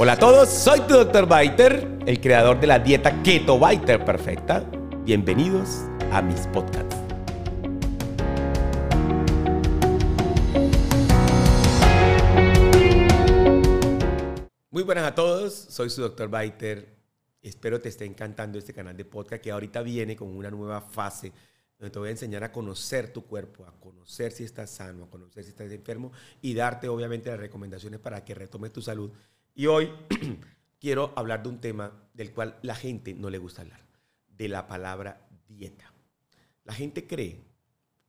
Hola a todos, soy tu Dr. Biter, el creador de la dieta Keto Biter Perfecta. Bienvenidos a mis podcasts. Muy buenas a todos, soy su Dr. Biter. Espero te esté encantando este canal de podcast que ahorita viene con una nueva fase donde te voy a enseñar a conocer tu cuerpo, a conocer si estás sano, a conocer si estás enfermo y darte obviamente las recomendaciones para que retomes tu salud. Y hoy quiero hablar de un tema del cual la gente no le gusta hablar, de la palabra dieta. La gente cree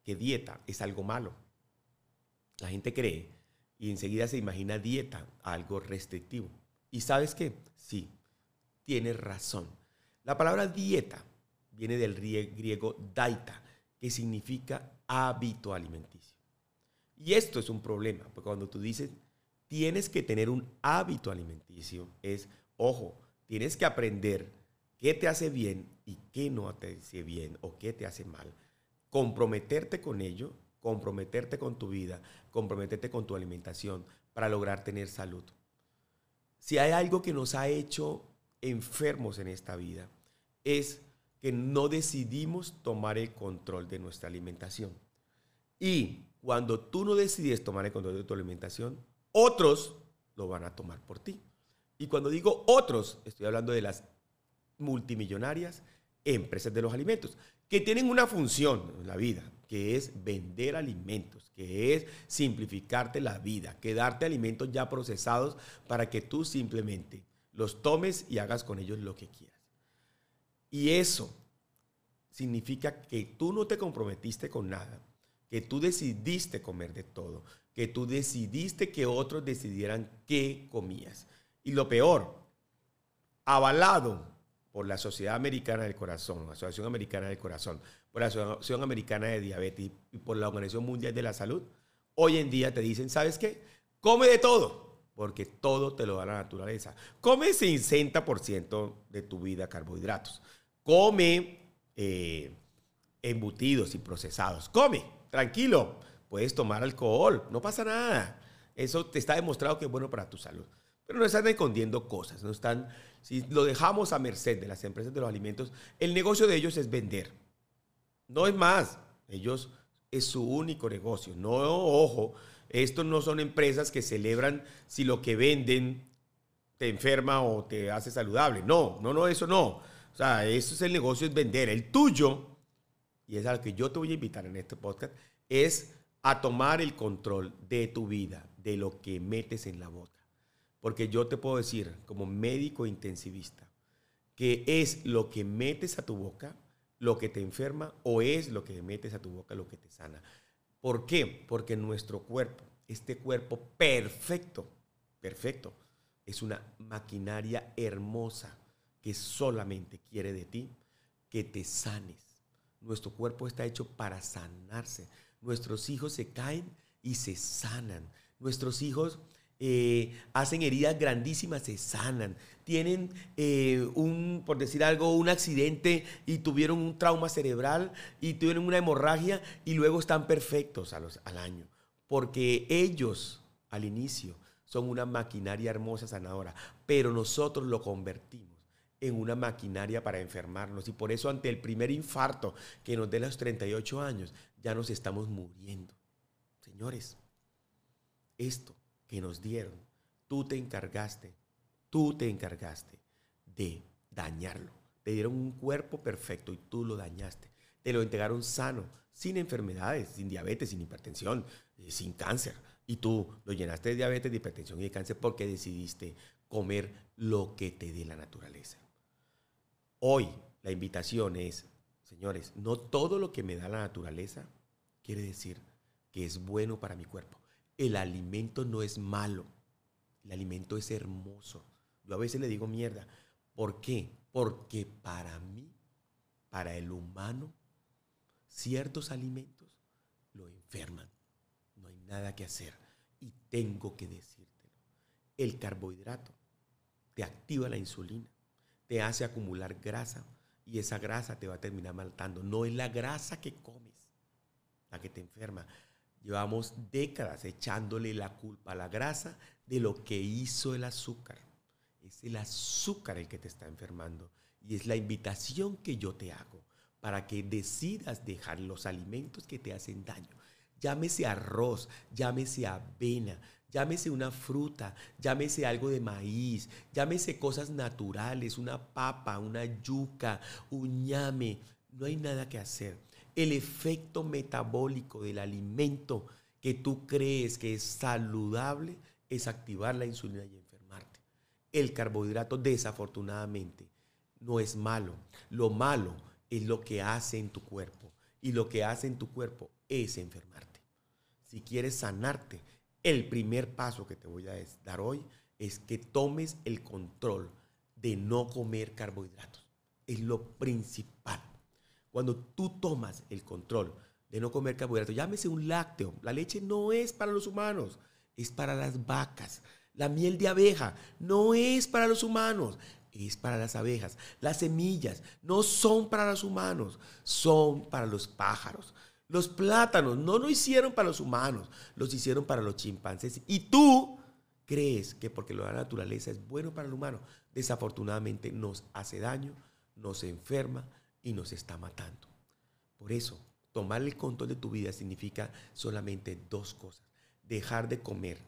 que dieta es algo malo. La gente cree y enseguida se imagina dieta algo restrictivo. ¿Y sabes qué? Sí, tienes razón. La palabra dieta viene del griego daita, que significa hábito alimenticio. Y esto es un problema, porque cuando tú dices tienes que tener un hábito alimenticio, es, ojo, tienes que aprender qué te hace bien y qué no te hace bien o qué te hace mal. Comprometerte con ello, comprometerte con tu vida, comprometerte con tu alimentación para lograr tener salud. Si hay algo que nos ha hecho enfermos en esta vida, es que no decidimos tomar el control de nuestra alimentación. Y cuando tú no decides tomar el control de tu alimentación, otros lo van a tomar por ti. Y cuando digo otros, estoy hablando de las multimillonarias empresas de los alimentos, que tienen una función en la vida, que es vender alimentos, que es simplificarte la vida, que darte alimentos ya procesados para que tú simplemente los tomes y hagas con ellos lo que quieras. Y eso significa que tú no te comprometiste con nada, que tú decidiste comer de todo, que tú decidiste que otros decidieran qué comías. Y lo peor, avalado por la Sociedad Americana del Corazón, la Asociación Americana del Corazón, por la Asociación Americana de Diabetes y por la Organización Mundial de la Salud, hoy en día te dicen, ¿sabes qué? Come de todo porque todo te lo da la naturaleza. Come 60% de tu vida carbohidratos. Come eh, embutidos y procesados. Come, tranquilo. Puedes tomar alcohol, no pasa nada. Eso te está demostrado que es bueno para tu salud. Pero no están escondiendo cosas, no están, si lo dejamos a merced de las empresas de los alimentos, el negocio de ellos es vender. No es más, ellos es su único negocio. No, ojo, estos no son empresas que celebran si lo que venden te enferma o te hace saludable. No, no, no, eso no. O sea, eso es el negocio, es vender. El tuyo, y es a lo que yo te voy a invitar en este podcast, es a tomar el control de tu vida, de lo que metes en la boca. Porque yo te puedo decir, como médico intensivista, que es lo que metes a tu boca lo que te enferma o es lo que metes a tu boca lo que te sana. ¿Por qué? Porque nuestro cuerpo, este cuerpo perfecto, perfecto, es una maquinaria hermosa que solamente quiere de ti que te sanes. Nuestro cuerpo está hecho para sanarse. Nuestros hijos se caen y se sanan. Nuestros hijos eh, hacen heridas grandísimas, se sanan. Tienen eh, un, por decir algo, un accidente y tuvieron un trauma cerebral y tuvieron una hemorragia y luego están perfectos al año. Porque ellos, al inicio, son una maquinaria hermosa sanadora, pero nosotros lo convertimos en una maquinaria para enfermarnos. Y por eso ante el primer infarto que nos dé los 38 años, ya nos estamos muriendo. Señores, esto que nos dieron, tú te encargaste, tú te encargaste de dañarlo. Te dieron un cuerpo perfecto y tú lo dañaste. Te lo entregaron sano, sin enfermedades, sin diabetes, sin hipertensión, eh, sin cáncer. Y tú lo llenaste de diabetes, de hipertensión y de cáncer porque decidiste comer lo que te dé la naturaleza. Hoy la invitación es, señores, no todo lo que me da la naturaleza quiere decir que es bueno para mi cuerpo el alimento no es malo, el alimento es hermoso. Yo a veces le digo mierda. ¿Por qué? Porque para mí, para el humano, ciertos alimentos lo enferman. No hay nada que hacer. Y tengo que decírtelo. El carbohidrato te activa la insulina, te hace acumular grasa y esa grasa te va a terminar matando. No es la grasa que comes la que te enferma. Llevamos décadas echándole la culpa a la grasa de lo que hizo el azúcar. Es el azúcar el que te está enfermando. Y es la invitación que yo te hago para que decidas dejar los alimentos que te hacen daño. Llámese arroz, llámese avena, llámese una fruta, llámese algo de maíz, llámese cosas naturales, una papa, una yuca, un ñame. No hay nada que hacer. El efecto metabólico del alimento que tú crees que es saludable es activar la insulina y enfermarte. El carbohidrato desafortunadamente no es malo. Lo malo es lo que hace en tu cuerpo. Y lo que hace en tu cuerpo es enfermarte. Si quieres sanarte, el primer paso que te voy a dar hoy es que tomes el control de no comer carbohidratos. Es lo principal. Cuando tú tomas el control de no comer carbohidratos, llámese un lácteo. La leche no es para los humanos, es para las vacas. La miel de abeja no es para los humanos, es para las abejas. Las semillas no son para los humanos, son para los pájaros. Los plátanos no lo hicieron para los humanos, los hicieron para los chimpancés. Y tú crees que porque la naturaleza es bueno para el humano, desafortunadamente nos hace daño, nos enferma y nos está matando. Por eso, tomar el control de tu vida significa solamente dos cosas. Dejar de comer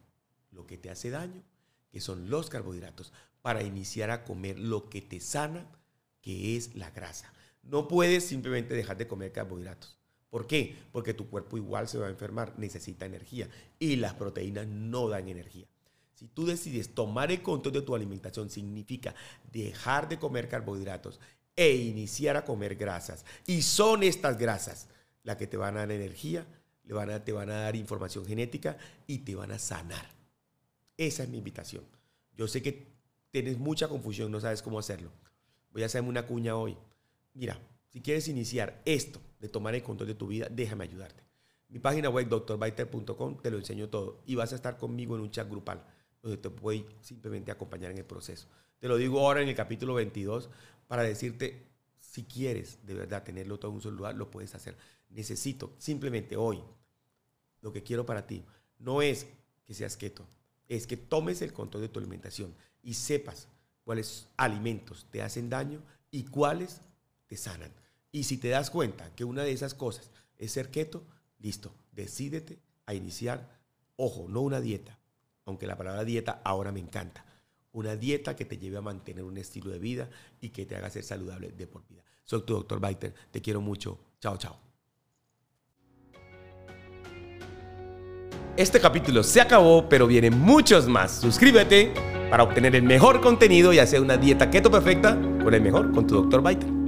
lo que te hace daño, que son los carbohidratos, para iniciar a comer lo que te sana, que es la grasa. No puedes simplemente dejar de comer carbohidratos. ¿Por qué? Porque tu cuerpo igual se va a enfermar, necesita energía y las proteínas no dan energía. Si tú decides tomar el control de tu alimentación, significa dejar de comer carbohidratos e iniciar a comer grasas. Y son estas grasas las que te van a dar energía, te van a dar información genética y te van a sanar. Esa es mi invitación. Yo sé que tienes mucha confusión, no sabes cómo hacerlo. Voy a hacerme una cuña hoy. Mira, si quieres iniciar esto de tomar el control de tu vida, déjame ayudarte. Mi página web, doctorbaiter.com, te lo enseño todo. Y vas a estar conmigo en un chat grupal, donde te voy simplemente acompañar en el proceso. Te lo digo ahora en el capítulo 22 para decirte, si quieres de verdad tenerlo todo en un solo lugar, lo puedes hacer. Necesito simplemente hoy, lo que quiero para ti, no es que seas keto, es que tomes el control de tu alimentación y sepas cuáles alimentos te hacen daño y cuáles te sanan. Y si te das cuenta que una de esas cosas es ser keto, listo, decídete a iniciar, ojo, no una dieta, aunque la palabra dieta ahora me encanta, una dieta que te lleve a mantener un estilo de vida y que te haga ser saludable de por vida. Soy tu doctor Baiter, te quiero mucho, chao, chao. Este capítulo se acabó, pero vienen muchos más. Suscríbete para obtener el mejor contenido y hacer una dieta keto perfecta con el mejor, con tu doctor Baiter.